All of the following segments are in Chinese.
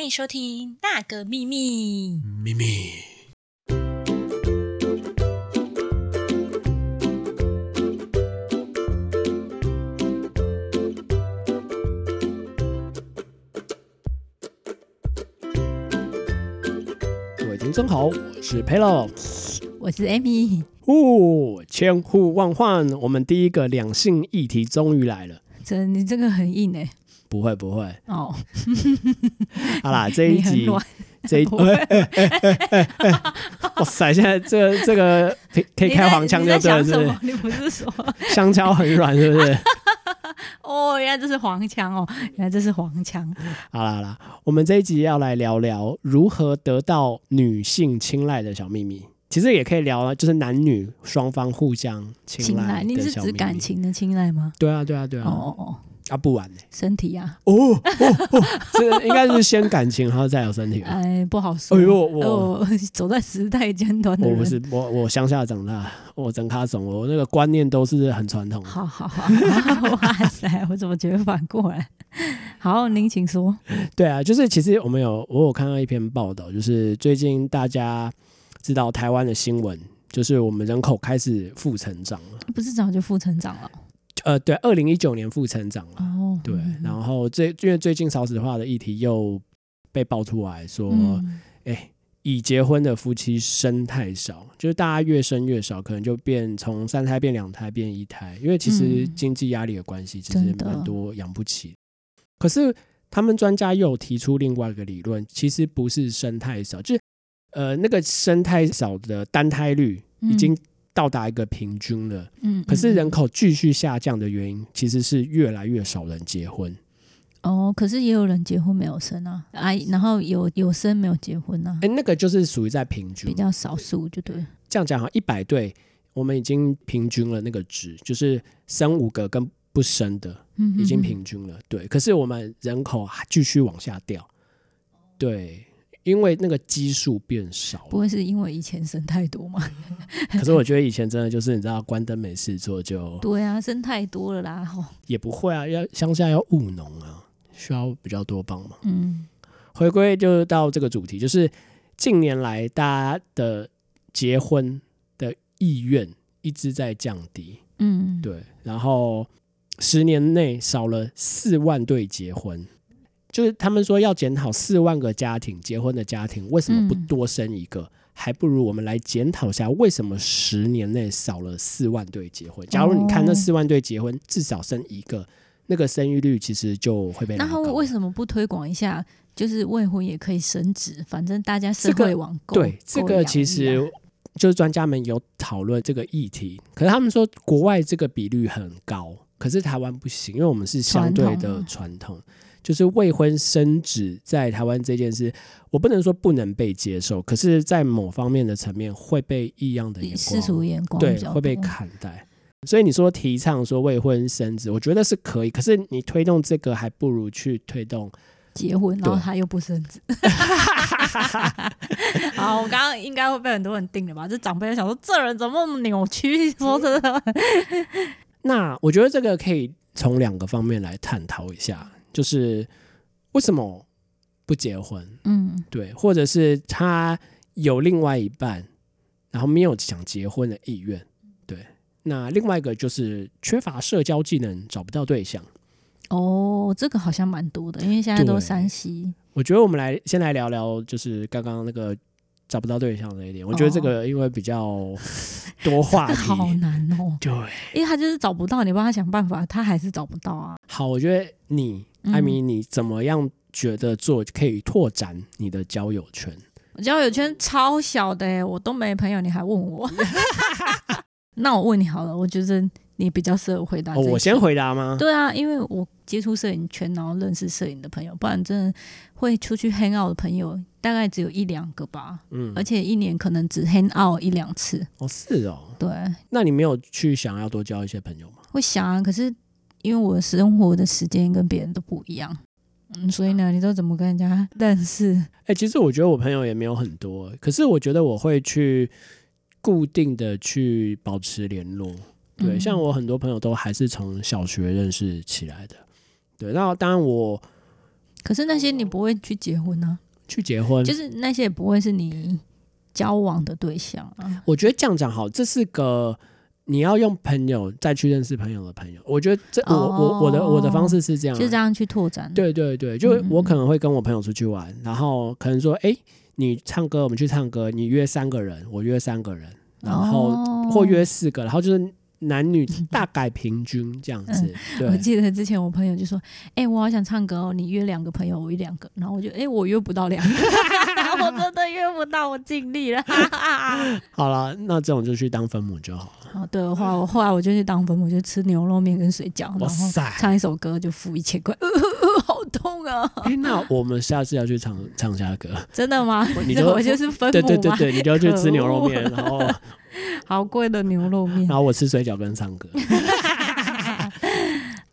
欢迎收听《那个秘密》。秘密。各位听众好，我是 Pelo。我是 Amy，哦，千呼万唤，我们第一个两性议题终于来了。真你这个很硬哎、不会不会，哦，好啦，这一集 这一，哎 哇塞，现在这个这个可以开黄腔你就对了，是不是？你不是说 香蕉很软，是不是？哦，原来这是黄腔哦，原来这是黄腔。好啦好啦，我们这一集要来聊聊如何得到女性青睐的小秘密。其实也可以聊，就是男女双方互相青睐青睐，你是指。感情的青睐吗？对啊，对啊，对啊。哦哦哦，啊，不玩呢？身体啊，哦哦哦，这应该是先感情，然后再有身体吧。哎，不好说。哎呦，我哦，走在时代尖端我不是我我乡下长大，我整卡总，我那个观念都是很传统的。好好好，哇塞，我怎么觉得反过来？好，您请说。对啊，就是其实我们有我有看到一篇报道，就是最近大家知道台湾的新闻，就是我们人口开始负成长了。不是早就负成长了？呃，对，二零一九年负成长了。哦，对嗯，然后最因为最近少子化的议题又被爆出来说，哎、嗯已结婚的夫妻生太少，就是大家越生越少，可能就变从三胎变两胎变一胎，因为其实嗯经济压力的关系，其实蛮多养不起。可是他们专家又提出另外一个理论，其实不是生太少，就是呃那个生太少的单胎率已经到达一个平均了，嗯，可是嗯人口继续下降的原因，其实是越来越少人结婚。哦，可是也有人结婚没有生啊，啊，然后有有生没有结婚啊。哎、，那个就是属于在平均。比，较少数，就对。这样讲哈，一百对，我们已经平均了那个值，就是生五个跟不生的嗯已经平均了。对，可是我们人口还继续往下掉，对，因为那个基数变少。不会是因为以前生太多吗？可是我觉得以前真的就是你知道，关灯没事做就对啊，生太多了啦。吼，也不会啊，要乡下要务农啊，需要比较多帮忙。嗯，回归就到这个主题，就是近年来大家的结婚的意愿一直在降低，嗯，对，然后十年内少了四万对结婚，就是他们说要检讨四万个家庭结婚的家庭为什么不嗯多生一个，还不如我们来检讨一下为什么十年内少了四万对结婚。假如你看那哦四万对结婚至少生一个，那个生育率其实就会被拉那。他为什么不推广一下？就是未婚也可以生子，反正大家社会网购对，这个其实就是专家们有讨论这个议题，可是他们说国外这个比率很高，可是台湾不行，因为我们是相对的传统啊传统，就是未婚生子在台湾这件事，我不能说不能被接受，可是在某方面的层面会被异样的眼世俗光，眼光对会被看待。所以你说提倡说未婚生子，我觉得是可以，可是你推动这个，还不如去推动结婚，然后他又不生子。好，我刚刚应该会被很多人定了吧？这长辈想说，这人怎么那么扭曲？说真的，那我觉得这个可以从两个方面来探讨一下，就是为什么不结婚，嗯对，或者是他有另外一半，然后没有想结婚的意愿，对。那另外一个就是缺乏社交技能，找不到对象。哦，这个好像蛮多的，因为现在都对山西，我觉得我们来先来聊聊，就是刚刚那个找不到对象这一点。我觉得这个因为比较多话题，这 个好难哦，对。因为他就是找不到，你帮他想办法，他还是找不到啊。好，我觉得你嗯艾米，你怎么样觉得做可以拓展你的交友圈？我交友圈超小的哎，我都没朋友，你还问我？那我问你好了，我觉得你比较适合回答、哦，我先。回答吗？对啊，因为我接触摄影圈，然后认识摄影的朋友，不然真的会出去 hang out 的朋友大概只有一两个吧，嗯而，且一年可能只 hang out 一两次。哦，是哦。对，那你没有去想要多交一些朋友吗？会想啊，可是因为我生活的时间跟别人都不一样，嗯，所以呢，你都怎么跟人家 认识？哎、其实我觉得我朋友也没有很多，可是我觉得我会去固定的去保持联络。对，嗯像我很多朋友都还是从小学认识起来的。对，那当然我可是那些你不会去结婚啊，去结婚，就是那些也不会是你交往的对象啊。我觉得这样讲好，这是个你要用朋友再去认识朋友的朋友。我觉得这我我我的我的方式是这样啊，就这样去拓展。对对对，就我可能会跟我朋友出去玩，然后可能说，哎，你唱歌，我们去唱歌，你约三个人，我约三个人，然后哦或约四个，然后就是男女大概平均这样子。我，记得之前我朋友就说：“哎、我好想唱歌哦，你约两个朋友，我约两个。”然后我就：“哎、我约不到两个，我真的约不到，我尽力了。好了，那这种就去当分母就好了。”好，对，后来我后来我就去当分母，就吃牛肉面跟水饺，然后哇塞！唱一首歌就付一千块，呃呃呃，好痛啊！哎，那我们下次要去唱唱下歌。真的吗？你就 我就是分母吗？对对对，你就去吃牛肉面，然后好贵的牛肉面然。后我吃水饺跟唱歌。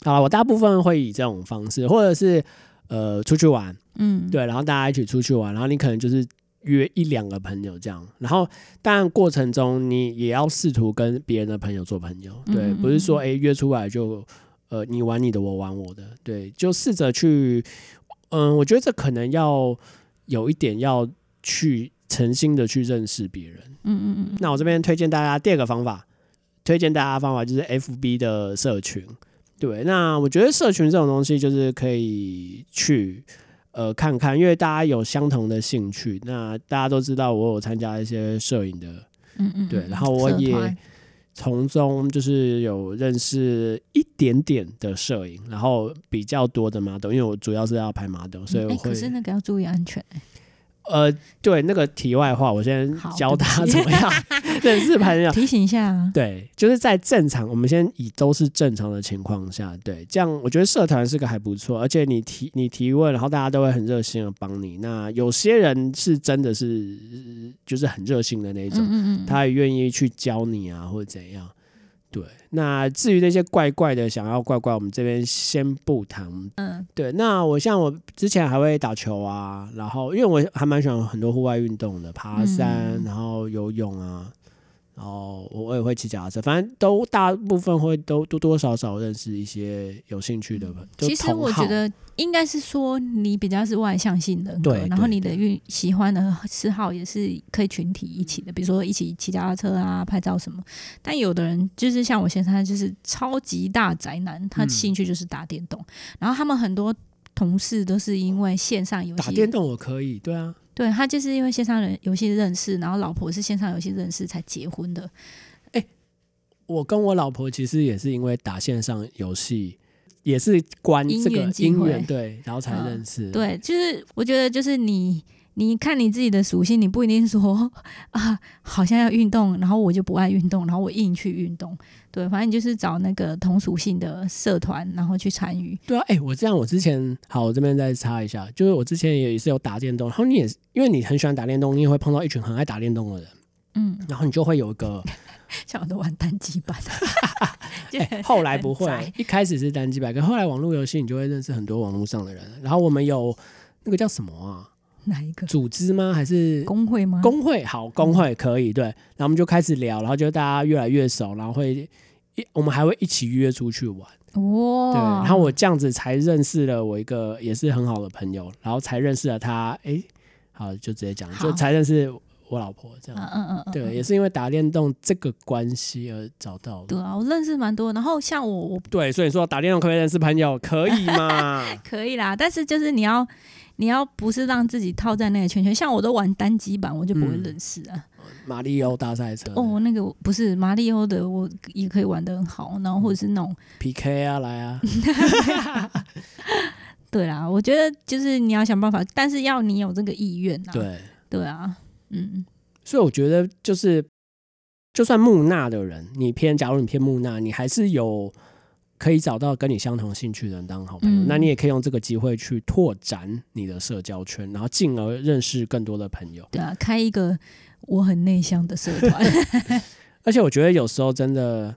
好了，我大部分会以这种方式，或者是呃出去玩，嗯，对，然后大家一起出去玩，然后你可能就是约一两个朋友这样，然后当然过程中你也要试图跟别人的朋友做朋友，对，嗯嗯不是说嗯诶约出来就呃你玩你的，我玩我的，对，就试着去，嗯，我觉得这可能要有一点要去诚心的去认识别人。嗯嗯嗯那我这边推荐大家第二个方法，推荐大家的方法就是 FB 的社群。对，那我觉得社群这种东西就是可以去呃看看，因为大家有相同的兴趣。那大家都知道我有参加一些摄影的，嗯嗯，对，然后我也从中就是有认识一点点的摄影，然后比较多的 model，因为我主要是要拍 model，所以哎、我会可是那个要注意安全、欸。呃对那个题外话，我先教对不起大家怎么样 认识朋友。提醒一下啊。对，就是在正常，我们先以都是正常的情况下，对，这样我觉得社团是个还不错，而且你提你提问，然后大家都会很热心的帮你。那有些人是真的是就是很热心的那种，嗯嗯嗯，他也愿意去教你啊，或者怎样。对，那至于那些怪怪的想要怪怪，我们这边先不谈。嗯。对，那我像我之前还会打球啊，然后因为我还蛮喜欢很多户外运动的，爬山，嗯。然后游泳啊，然后我我也会骑脚踏车，反正都大部分会都多多少少认识一些有兴趣的朋友。其实我觉得应该是说你比较是外向性人格，对对然后你的运喜欢的嗜好也是可以群体一起的，比如说一起骑脚踏车啊、拍照什么。但有的人就是像我先生，他就是超级大宅男，他嗯兴趣就是打电动，然后他们很多。同事都是因为线上游戏，打电动我可以，对啊，对他就是因为线上人游戏认识，然后老婆是线上游戏认识才结婚的。我跟我老婆其实也是因为打线上游戏，也是关因这个缘姻缘对，然后才嗯认识。对，就是我觉得就是你，你看你自己的属性，你不一定说 啊，好像要运动，然后我就不爱运动，然后我硬去运动。对，反正你就是找那个同属性的社团，然后去参与。对啊，哎、我这样，我之前好，我这边再插一下，就是我之前也是有打电动，然后你也是因为你很喜欢打电动，你也会碰到一群很爱打电动的人，嗯，然后你就会有一个，像我都玩单机版，就哎、后来不会，一开始是单机版，可后来网络游戏你就会认识很多网络上的人，然后我们有那个叫什么啊，哪一个组织吗？还是工会吗？工会？好，工会可以对，然后我们就开始聊，然后就大家越来越熟，然后会一我们还会一起约出去玩。哇，对，然后我这样子才认识了我一个也是很好的朋友，然后才认识了他。哎，好，就直接讲，就才认识我老婆这嗯样。嗯嗯嗯，对，嗯也是因为打电动这个关系而找到的。对啊，我认识蛮多。然后像我，我对，所以说打电动可不可以认识朋友？可以嘛？可以啦，但是就是你要。你要不是让自己套在那个圈圈，像我都玩单机版，我就不会嗯认识啊。马里奥大赛车哦，那个不是马里奥的，我也可以玩的很好，然后或者是那种，PK 啊，来啊！对啦，我觉得就是你要想办法，但是要你有这个意愿啊。对，对啊，嗯，所以我觉得就是，就算木讷的人，你偏，假如你偏木讷，你还是有可以找到跟你相同兴趣的人当好朋友。嗯那你也可以用这个机会去拓展你的社交圈，然后进而认识更多的朋友。对啊，开一个我很内向的社团，而且我觉得有时候真的，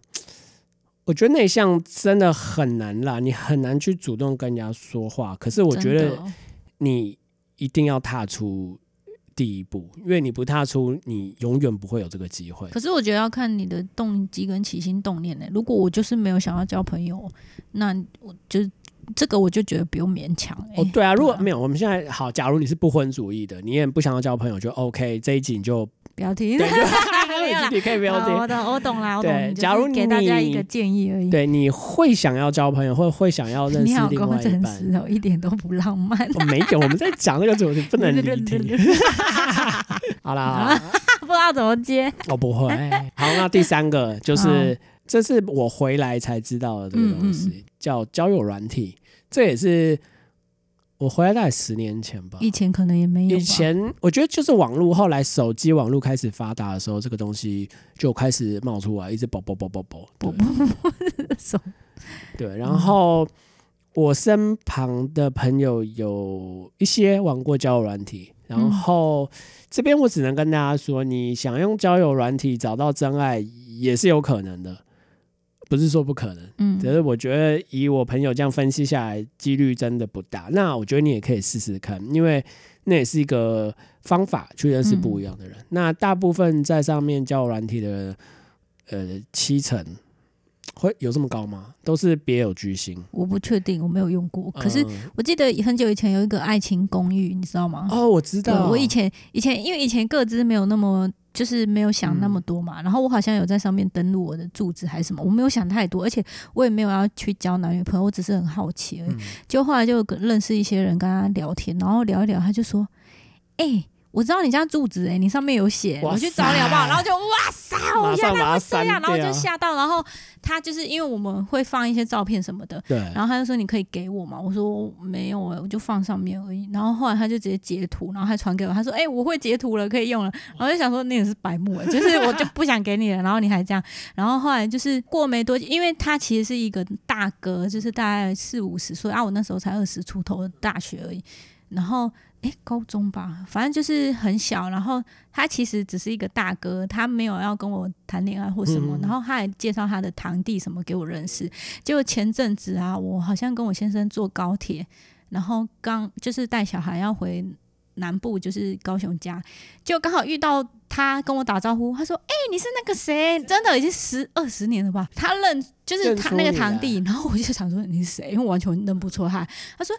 我觉得内向真的很难啦，你很难去主动跟人家说话。可是我觉得你一定要踏出第一步，因为你不踏出，你永远不会有这个机会。可是我觉得要看你的动机跟起心动念呢。如果我就是没有想要交朋友，那我就这个我就觉得不用勉强、欸。哦，对啊，如果没有，我们现在好，假如你是不婚主义的，你也不想要交朋友，就 OK，这一集你就不要听，你 可以不要好听。我懂，我懂啦，我懂。对假如给大家一个建议而已。对，你会想要交朋友，或会想要认 你好识另外一半。实哦，一点都不浪漫。我没有，我们在讲这个主题，不能 离题。好啦，不知道怎么接。我不会。好，那第三个就是，这是我回来才知道的这个东西，嗯叫交友软体。这也是我回来大概十年前吧。以前可能也没有。以前我觉得就是网络，后来手机网络开始发达的时候，这个东西就开始冒出来，一直啵啵啵啵啵。啵对手 对，然后我身旁的朋友有一些玩过交友软体，然嗯后这边我只能跟大家说，你想用交友软体找到真爱也是有可能的，不是说不可能。嗯只是我觉得以我朋友这样分析下来，几率真的不大。那我觉得你也可以试试看，因为那也是一个方法去认识不一样的人。那大部分在上面交友软体的，呃，七成会有这么高吗？都是别有居心。我不确定，我没有用过。可是嗯我记得很久以前有一个爱情公寓，你知道吗？哦，我知，道，我以前以前因为以前各自没有那么。就是没有想那么多嘛，然后我好像有在上面登录我的住址还是什么，我没有想太多，而且我也没有要去交男女朋友，我只是很好奇而已。嗯就后来就跟认识一些人，跟他聊天，然后聊一聊，他就说：“哎、我知道你家住址，哎，你上面有写，我去找你好不好？”然后就哇塞，我原来会这样，然后就吓到，然后他就是因为我们会放一些照片什么的，对，然后他就说你可以给我嘛，我说没有哎、我就放上面而已。然后后来他就直接截图，然后还传给我，他说哎、我会截图了，可以用了。然后就想说你也是白目哎、就是我就不想给你了，然后你还这样。然后后来就是过没多久，因为他其实是一个大哥，就是大概四五十岁啊，我那时候才二十出头，大学而已。然后诶，高中吧，反正就是很小。然后他其实只是一个大哥，他没有要跟我谈恋爱或什么。嗯然后他还介绍他的堂弟什么给我认识。结果前阵子啊，我好像跟我先生坐高铁，然后刚就是带小孩要回南部，就是高雄家，就刚好遇到他跟我打招呼，他说：“哎、你是那个谁？真的已经十二十年了吧？”他认就是他那个堂弟，然后我就想说你是谁，因为我完全认不出他。他说。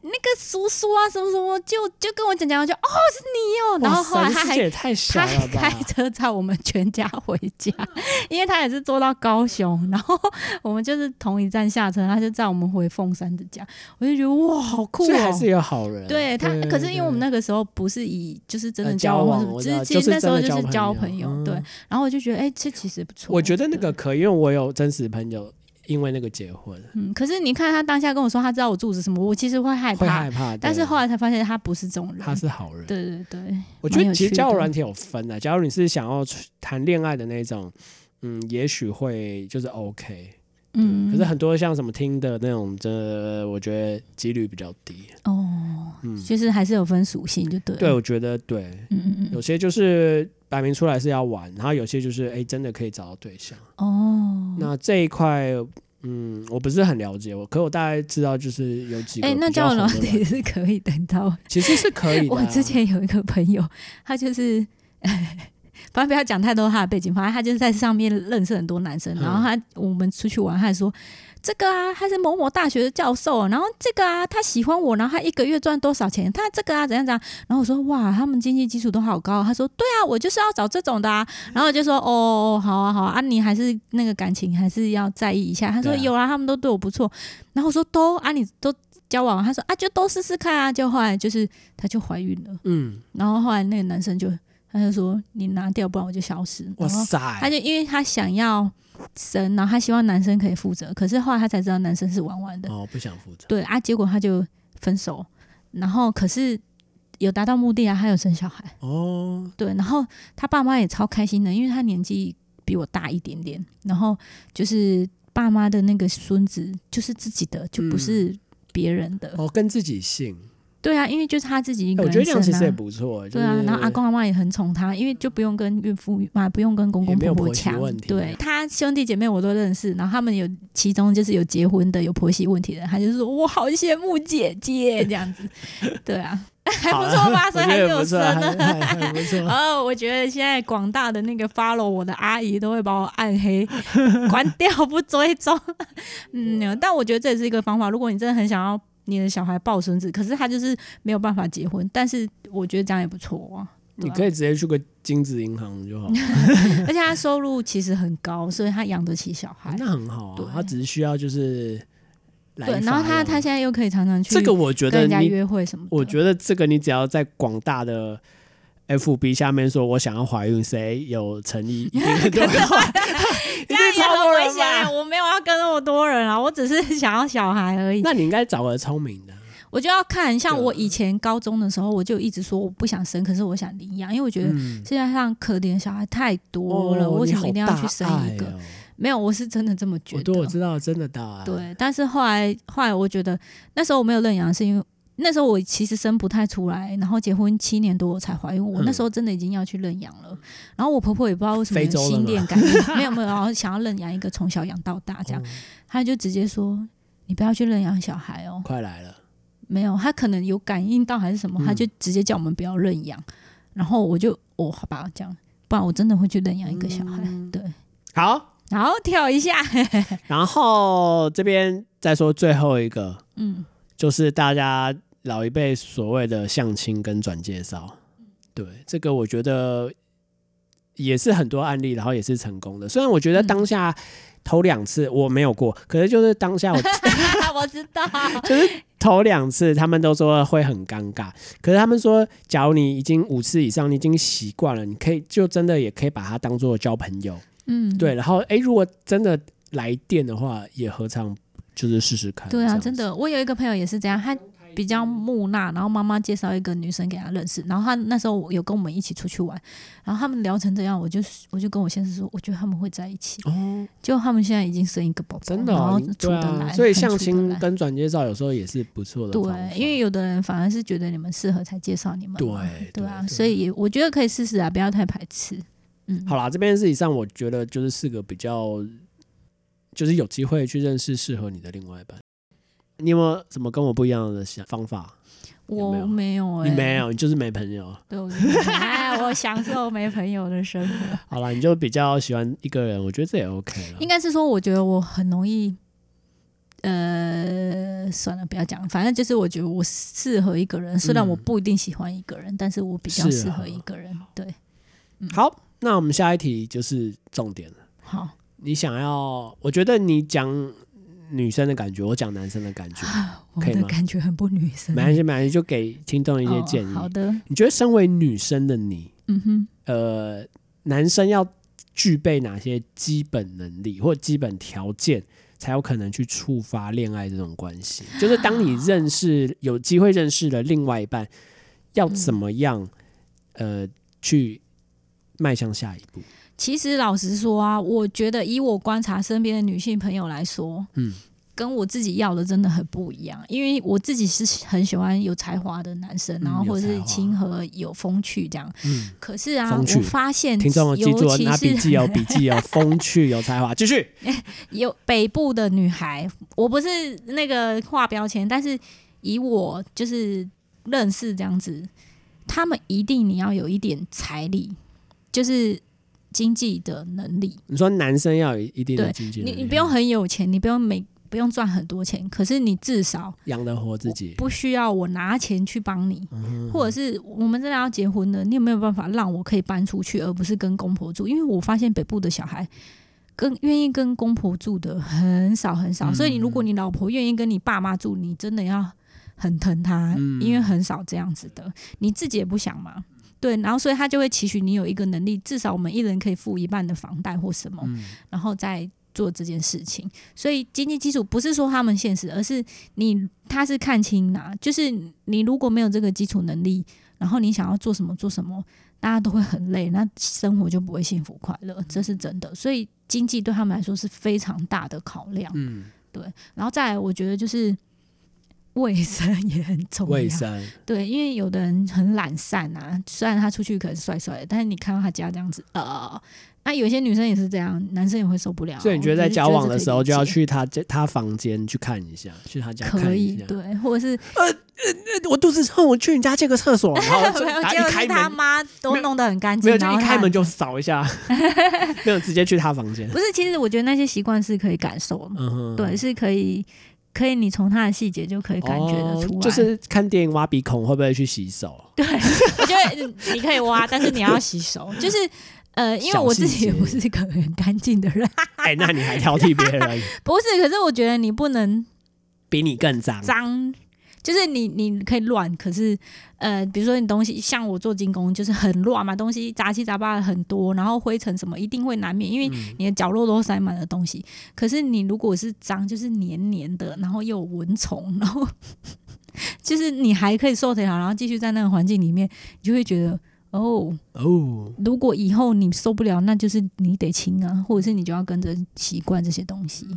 那个叔叔啊，什么什么，就就跟我讲讲，我就哦是你哦，然后后来他还他还开？车载我们全家回家，因为他也是坐到高雄，然后我们就是同一站下车，他就载我们回凤山的家，我就觉得哇，好酷哦！这还是有好人。对他，对可是因为我们那个时候不是以就是真的呃交往，就是那时候就是交朋友对。然后我就觉得，哎，这其实不错。我觉得那个可以，因为我有真实朋友因为那个结婚，嗯，可是你看他当下跟我说他知道我住址什么，我其实会害会怕，害怕。但是对后来才发现他不是这种人。他是好人。对对对，我觉得其实交友软体有分的，假如你是想要谈恋爱的那种，嗯，也许会就是 OK。嗯，可是很多像什么听的那种，这我觉得几率比较低。哦，嗯，就是还是有分属性，就对了。对，我觉得对，嗯嗯嗯，有些就是摆明出来是要玩，然后有些就是哎、真的可以找到对象。哦，那这一块，嗯，我不是很了解，我可我大概知道就是有几个哎、那交友软红的软体是可以等到。其实是可以的啊、我之前有一个朋友，他就是，反正不要讲太多他的背景，反正他就是在上面认识很多男生，嗯然后他我们出去玩，他还说这个啊，他是某某大学的教授，然后这个啊，他喜欢我，然后他一个月赚多少钱，他这个啊怎样怎样，然后我说哇，他们经济基础都好高，他说对啊，我就是要找这种的啊，然后我就说哦，好啊好啊，啊你还是那个感情还是要在意一下，他说啊有啊，他们都对我不错，然后我说都啊你都交往，他说啊就都试试看啊，就后来就是她就怀孕了。嗯，然后后来那个男生就他就说你拿掉，不然我就消失。哇塞，他就因为他想要生，然后他希望男生可以负责，可是后来他才知道男生是玩玩的，哦，不想负责，对啊，结果他就分手，然后可是有达到目的啊，他有生小孩，哦，对，然后他爸妈也超开心的，因为他年纪比我大一点点，然后就是爸妈的那个孙子就是自己的，就不是别人的，哦，跟自己姓，对啊，因为就是他自己一个人哎我觉得这样其实也。不错。对啊，就是然后阿公阿妈也很宠他，因为就不用跟孕妇啊，不用跟公公婆媳婆婆抢问。题对他兄弟姐妹我都认识，然后他们有其中就是有结婚的，有婆媳问题的，他就说我好羡慕姐姐这样子。对啊，还不错吧？所以还是有生的，的。还还不错。哦，我觉得现在广大的那个 follow 我的阿姨都会把我暗黑，关掉不追踪。嗯，但我觉得这也是一个方法。如果你真的很想要你的小孩抱孙子，可是他就是没有办法结婚，但是我觉得这样也不错啊。你可以直接去个精子银行就好，而且他收入其实很高，所以他养得起小孩。那很好啊。他只是需要就是来对，然后他他现在又可以常常去这个，我觉得跟人家你，约会什么的。我觉得这个你只要在广大的 FB 下面说我想要怀孕，谁有诚意，一定很多人怀，一定这样也超多很危人险。我没有要跟那么多人啊，我只是想要小孩而已。那你应该找个聪明的，我就要看，像我以前高中的时候，我就一直说我不想生，可是我想领养，因为我觉得嗯，世界上可怜小孩太多了，哦我为你好大什么一定要去生一个？没有，我是真的这么觉我得。对我知道，真的大爱。对，但是后来后来我觉得那时候我没有认养，是因为那时候我其实生不太出来，然后结婚七年多我才怀孕，我嗯那时候真的已经要去认养了。然后我婆婆也不知道为什么心电感应，没有没有，然后想要认养一个从小养到大这样，哦她就直接说你不要去认养小孩哦。快来了，没有，她可能有感应到还是什么，嗯他就直接叫我们不要认养。然后我就哦，好吧，这样，不然我真的会去认养一个小孩。嗯 对，好。然后跳一下，然后这边再说最后一个，嗯，就是大家老一辈所谓的相亲跟转介绍，对这个我觉得也是很多案例，然后也是成功的。虽然我觉得当下头两次我没有过，可是就是当下我 我知道，就是头两次他们都说会很尴尬，可是他们说，假如你已经五次以上，你已经习惯了，你可以就真的也可以把它当做交朋友，嗯，对。然后诶，如果真的来电的话，也何尝就是试试看？对啊，真的，我有一个朋友也是这样，他比较木讷，然后妈妈介绍一个女生给他认识，然后他那时候有跟我们一起出去玩，然后他们聊成这样，我就我就跟我先生说，我觉得他们会在一起，哦。结果他们现在已经生一个宝宝，真的、然后处得来，啊，所以相亲跟转介绍有时候也是不错的。对，因为有的人反而是觉得你们适合才介绍你们，对对啊，对所以我觉得可以试试啊，不要太排斥。嗯，好啦，这边是以上我觉得就是四个比较，就是有机会去认识适合你的另外一半。你有没有什么跟我不一样的想方法？我没有哎、你没有，你就是没朋友。对，我哎，我享受没朋友的生活。好了，你就比较喜欢一个人，我觉得这也 OK 了。应该是说，我觉得我很容易，呃，算了，不要讲，反正就是我觉得我适合一个人，虽然嗯我不一定喜欢一个人，但是我比较适合适合一个人。对，好，那我们下一题就是重点了。好，你想要，我觉得你讲女生的感觉，我讲男生的感觉，我的可以吗感觉很不女生。没关系，没关系，就给听众一些哦建议。好的，你觉得身为女生的你，嗯哼。呃，男生要具备哪些基本能力或基本条件，才有可能去触发恋爱这种关系？就是当你认识有机会认识了另外一半，要怎么样、呃去迈向下一步？其实老实说啊，我觉得以我观察身边的女性朋友来说，嗯，跟我自己要的真的很不一样。因为我自己是很喜欢有才华的男生，嗯然后或者是亲和有风趣这样。嗯，可是啊，我发现听众记住哦尤其拿笔是记哦，笔记哦，风趣有才华，继续。有北部的女孩，我不是那个画标签，但是以我就是认识这样子，他们一定你要有一点财力，就是经济的能力。你说男生要有一定的经济能力，你你不用很有钱，你不用每不用赚很多钱，可是你至少养得活自己，不需要我拿钱去帮你，嗯或者是我们真的要结婚了，你有没有办法让我可以搬出去，而不是跟公婆住？因为我发现北部的小孩。跟愿意跟公婆住的很少很少，嗯所以如果你老婆愿意跟你爸妈住，你真的要很疼她，嗯因为很少这样子的，你自己也不想嘛，对，然后所以他就会期许你有一个能力，至少我们一人可以付一半的房贷或什么，嗯然后再做这件事情。所以经济基础不是说他们现实，而是你他是看清呐、就是你如果没有这个基础能力，然后你想要做什么做什么，大家都会很累，那生活就不会幸福快乐，这是真的。所以经济对他们来说是非常大的考量。嗯然后再来，我觉得就是卫生也很重要。卫生，对，因为有的人很懒散啊，虽然他出去可能帅帅的，但是你看到他家这样子，呃，那有些女生也是这样，男生也会受不了。所以你觉得在交往的时候就要去他家他房间去看一下，去他家可。以对，或者是 呃呃我肚子痛，我去你家借个厕所，然后一开门他妈都弄得很干净，没有，就一开门就扫一下，没有直接去他房间。不是。其实我觉得那些习惯是可以感受的，嗯，对，是可以，可以你从他的细节就可以感觉得出来。哦就是看电影挖鼻孔会不会去洗手？对，我觉得嗯你可以挖，但是你要洗手，就是。呃，因为我自己也不是一个很干净的人，哎，那你还挑剔别人，不是。可是我觉得你不能比你更脏。脏，就是你你可以乱，可是呃，比如说你东西像我做精工，就是很乱嘛，东西杂七杂八的很多，然后灰尘什么一定会难免，因为嗯你的角落都塞满了东西。可是你如果是脏，就是黏黏的，然后又有蚊虫，然后 就是你还可以受得了，然后继续在那个环境里面，你就会觉得哦，哦，如果以后你受不了，那就是你得清啊，或者是你就要跟着习惯这些东西。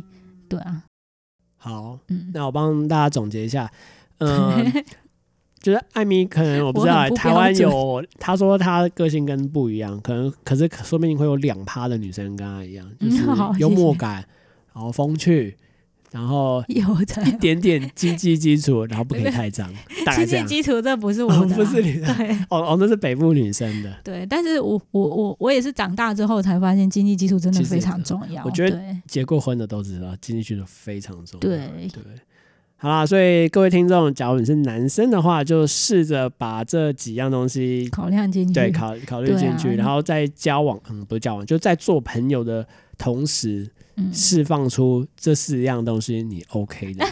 对啊，好，嗯，那我帮大家总结一下，嗯、就是艾米可能我不知道、台湾有他说他个性跟不一样，可能可是说不定会有两趴的女生跟他一样，就是幽默感，然后风趣，然后有一点点经济基础，然后不可以太脏，经济。基础这不是我哦的啊、不是你的对哦哦，那是北部女生的。对，但是我我我我也是长大之后才发现经济基础真的非常重要。我觉得结过婚的都知道，经济基础非常重要。对对，好啦，所以各位听众，假如你是男生的话，就试着把这几样东西考量进去，对考考虑进去，然后在交往，嗯，不是交往，就在做朋友的同时，嗯，释放出这四样东西，你 OK 的。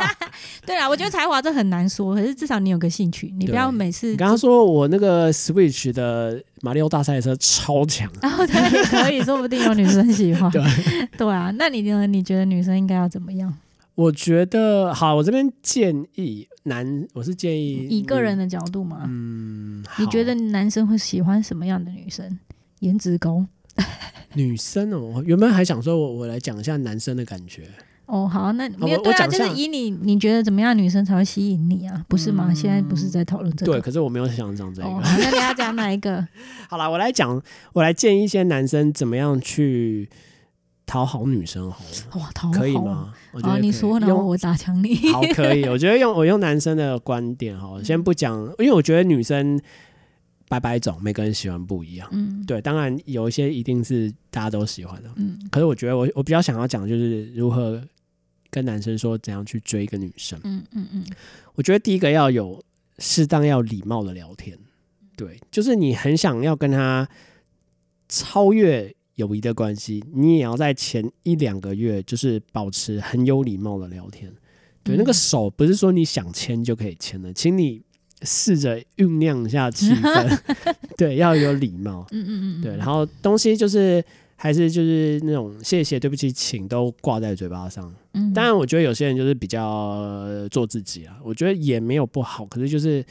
对啊，我觉得才华这很难说，可是至少你有个兴趣，你不要每次你刚刚说我那个 Switch 的马里奥大赛车超强，然 后对，可以，说不定有女生喜欢。对对啊，那你呢？你觉得女生应该要怎么样？我觉得好，我这边建议男，我是建议以个人的角度嘛，嗯，你觉得男生会喜欢什么样的女生？颜值高女生哦，我原本还想说我我来讲一下男生的感觉，哦，好，那我没有对啊，就是以你你觉得怎么样女生才会吸引你啊？不是吗？嗯现在不是在讨论这个？对，可是我没有想讲这个。哦，那你要讲哪一个？好了，我来讲，我来建议一些男生怎么样去讨好女生好了，哇，讨好可以？吗？我觉得好，你说，然后用我打枪你。好，可以。我觉得用我用男生的观点哈，先不讲，因为我觉得女生百百种，每个人喜欢不一样。嗯对，当然有一些一定是大家都喜欢的，嗯可是我觉得我我比较想要讲就是如何跟男生说怎样去追一个女生。嗯嗯嗯，我觉得第一个要有适当要礼貌的聊天，对，就是你很想要跟他超越友谊的关系，你也要在前一两个月就是保持很有礼貌的聊天。对，嗯那个手不是说你想牵就可以牵的，请你试着酝酿一下气氛，对，要有礼貌。嗯嗯嗯，对，然后东西就是还是就是那种谢谢、对不起、请都挂在嘴巴上。嗯，当然，我觉得有些人就是比较呃做自己啊，我觉得也没有不好，可是就是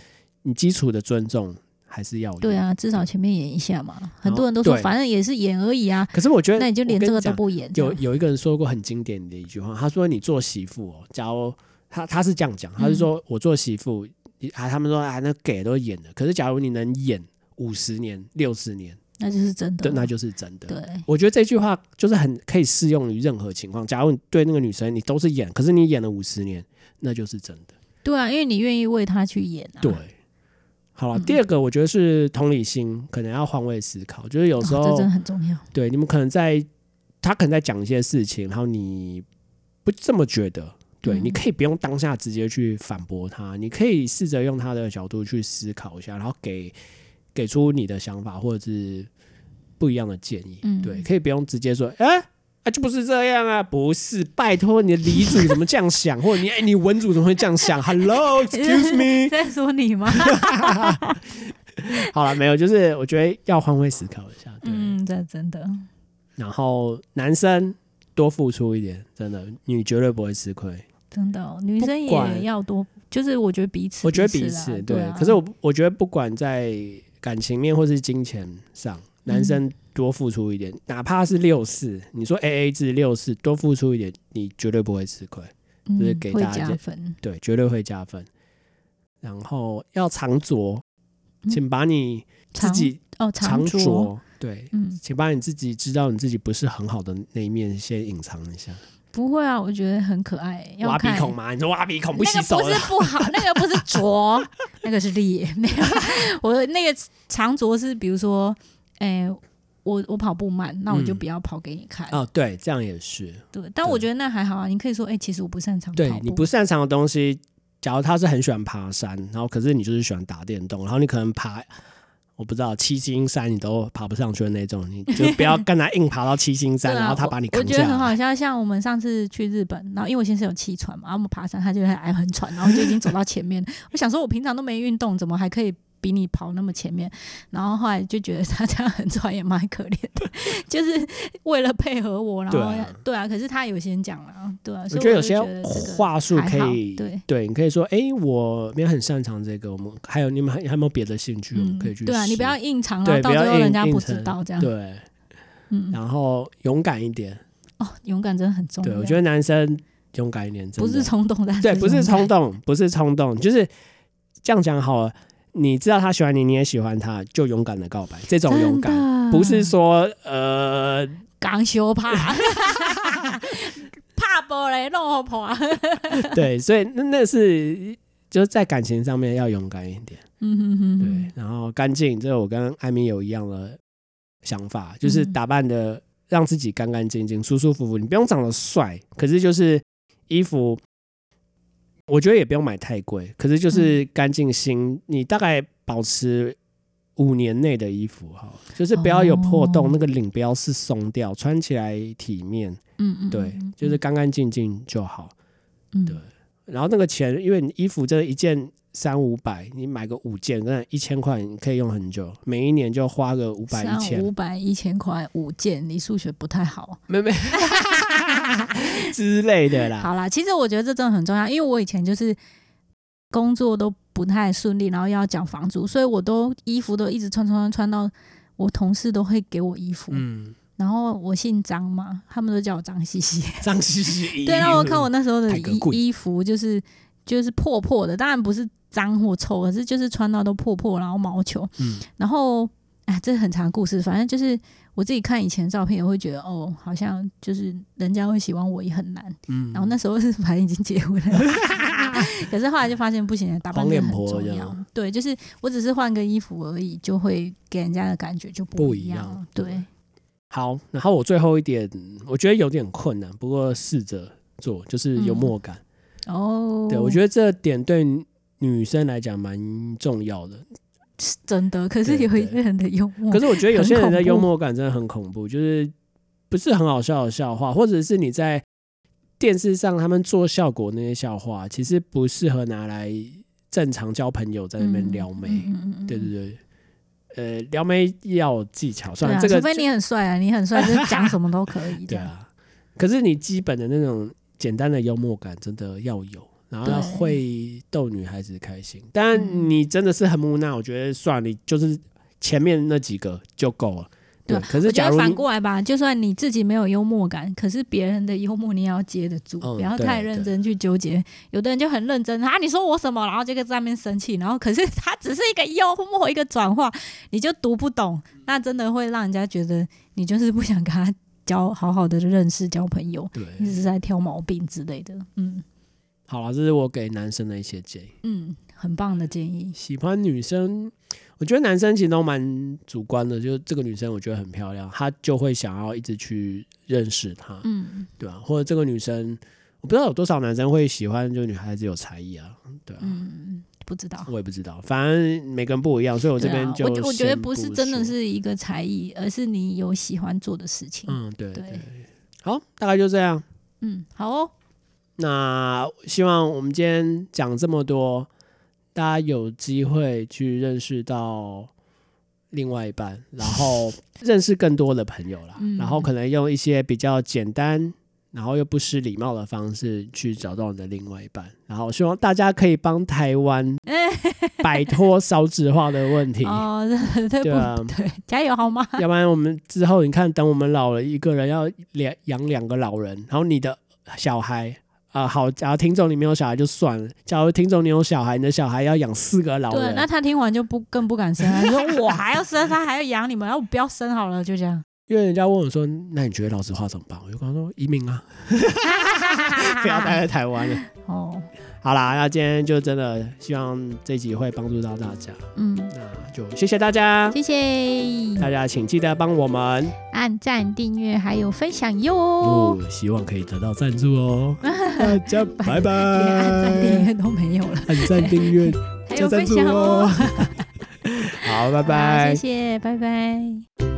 你基础的尊重还是要演。对。啊，至少前面演一下嘛。很多人都说，反正也是演而已啊，可是我觉得，那你就连这个都不演，有有一个人说过很经典的一句话，他说：“你做媳妇哦，假如他他是这样讲，他是嗯说我做媳妇啊，他们说啊，那给都演的，可是假如你能演五十年、六十年，那就是真的。那就是真的。”对，我觉得这句话就是很可以适用于任何情况。假如你对那个女生你都是演，可是你演了五十年，那就是真的。对啊，因为你愿意为她去演啊。对，好了，嗯第二个我觉得是同理心，可能要换位思考。就是有哦，时候、这真的很重要。对你们可能在他可能在讲一些事情，然后你不这么觉得。对，嗯你可以不用当下直接去反驳他，你可以试着用他的角度去思考一下，然后给给出你的想法或者是不一样的建议。嗯对，可以不用直接说，哎、啊，就不是这样啊，不是，拜托你的李主怎么这样想，或者你哎、你文主怎么会这样想？Hello，excuse me，在说你吗？好了，没有，就是我觉得要换位思考一下，对，嗯，这真的。然后男生多付出一点，真的，你绝对不会吃亏。真的哦、女生也要多，就是我觉得彼此，我觉得彼此对啊，可是我我觉得不管在感情面或是金钱上，男生多付出一点，哪怕是六四，你说 A A 制六四，多付出一点，你绝对不会吃亏。就是给大家加分。对，绝对会加分。然后要藏拙，嗯请把你自长己哦，藏着，拙，对，嗯，请把你自己知道你自己不是很好的那一面先隐藏一下。不会啊，我觉得很可爱。要挖鼻孔吗？你说挖鼻孔不洗那个不是？不好，那个不是拙，那个是裂。没有，我那个长拙是比如说，哎、我我跑步慢，那我就嗯不要跑给你看。哦，对，这样也是。对，但我觉得那还好啊。你可以说，哎、其实我不擅长跑步。对你不擅长的东西，假如他是很喜欢爬山，然后可是你就是喜欢打电动，然后你可能爬，我不知道七星山你都爬不上去的那种，你就不要跟他硬爬到七星 山，啊然后他把你我，我扛下觉得很好。笑。像我们上次去日本，然后因为我先生有气喘嘛，然后我们爬山，他就很爱很喘，然后就已经走到前面。我想说，我平常都没运动，怎么还可以比你跑那么前面？然后后来就觉得他这样很喘也蛮可怜的，就是为了配合我，然后对啊啊可是他有先讲了，对啊，我觉得有些话术可以，对你可以说，哎，我没有很擅长这个，我们还有你们还还有没有别的兴趣，我们可以去对啊，你不要硬藏，然对，后到最后人家不知道这样。对，嗯，然后勇敢一点。哦，勇敢真的很重要。对，我觉得男生勇敢一点，真不是冲动，但对，不是冲。动，不是冲动，就是这样讲好了。你知道他喜欢你，你也喜欢他，就勇敢的告白。这种勇敢，不是说呃，刚 修怕，怕玻璃弄破。对，所以那那是就是在感情上面要勇敢一点，嗯哼哼对，，然后干净，这个我跟艾米有一样的想法，就是嗯打扮的让自己干干净净、舒舒服服。你不用长得帅，可是就是衣服，我觉得也不用买太贵，可是就是干净新，你大概保持。五年内的衣服哈，就是不要有破洞，哦那个领不要是松掉，穿起来体面，嗯嗯，对嗯，就是干干净净就好。嗯对然后那个钱，因为你衣服这一件三五百，你买个五件，那一千块你可以用很久，每一年就花个五百一千五，百一千块五件，你数学不太好。没没 之类的啦。好啦，其实我觉得这真的很重要，因为我以前就是工作都不太顺利，然后要缴房租，所以我都衣服都一直穿穿穿穿到我同事都会给我衣服，嗯，然后我姓张嘛，他们都叫我张西西。张西西。对，然后我看我那时候的 衣衣服就是就是破破的，当然不是脏或臭，可是就是穿到都破破，然后毛球，嗯，然后哎，这很长故事，反正就是我自己看以前的照片，也会觉得哦，好像就是人家会喜欢我也很难。嗯然后那时候是反正已经结婚了，可是后来就发现不行，打扮很重要。对，就是我只是换个衣服而已，就会给人家的感觉就不一一样样。对，好，然后我最后一点，我觉得有点困难，不过试着做，就是幽默感。哦，对我觉得这点对女生来讲蛮重要的。是真的。可是有一对个人的幽默，可是我觉得有些人的幽默感真的很恐怖，就是不是很好笑的笑话，或者是你在电视上他们做效果那些笑话，其实不适合拿来正常交朋友在那边撩妹。对对对，呃，撩妹要技巧，算这个除非你很帅啊，你很帅，就是讲什么都可以。对，啊。可是你基本的那种简单的幽默感真的要有，然后会逗女孩子开心。当然，嗯你真的是很木讷，我觉得算了，你就是前面那几个就够了。对，对我觉得反可是假如你过来吧，就算你自己没有幽默感，可是别人的幽默你也要接得住，嗯不要太认真去纠结。有的人就很认真啊，你说我什么，然后这个在那边生气，然后可是他只是一个幽默，一个转化，你就读不懂，那真的会让人家觉得你就是不想跟他交好好的认识交朋友，对，一直在挑毛病之类的。嗯好了，这是我给男生的一些建议。嗯，很棒的建议。喜欢女生，我觉得男生其实都蛮主观的，就是这个女生我觉得很漂亮，他就会想要一直去认识她，嗯对啊、或者这个女生，我不知道有多少男生会喜欢，就是女孩子有才艺啊，对啊。嗯，不知道。我也不知道，反正每个人不一样，所以我这边就、啊、我我觉得不是真的，是一个才艺，而是你有喜欢做的事情。嗯，对对对，好，大概就这样。嗯，好哦。那希望我们今天讲这么多，大家有机会去认识到另外一半，然后认识更多的朋友啦，嗯然后可能用一些比较简单。然后又不失礼貌的方式去找到你的另外一半，然后希望大家可以帮台湾 摆脱少子化的问题。哦，对对对啊对？加油好吗？要不然我们之后你看，等我们老了，一个人要两养两个老人，然后你的小孩啊，好，假如听众你没有小孩就算了，假如听众你有小孩，你的小孩要养四个老人对，那他听完就不更不敢生了，他说 我还要生，他还要养你们，然后我不要生好了，就这样。因为人家问我说，那你觉得老实话怎么办？我就跟他说移民啊，不要待在台湾了。哦，好啦，那今天就真的希望这集会帮助到大家，嗯，那就谢谢大家，谢谢，大家请记得帮我们按赞、订阅还有分享哟。哦，希望可以得到赞助哦。大家 拜拜，连按赞、订阅都没有了，按赞订阅还有分享哦哦。好，拜拜谢。谢，拜拜。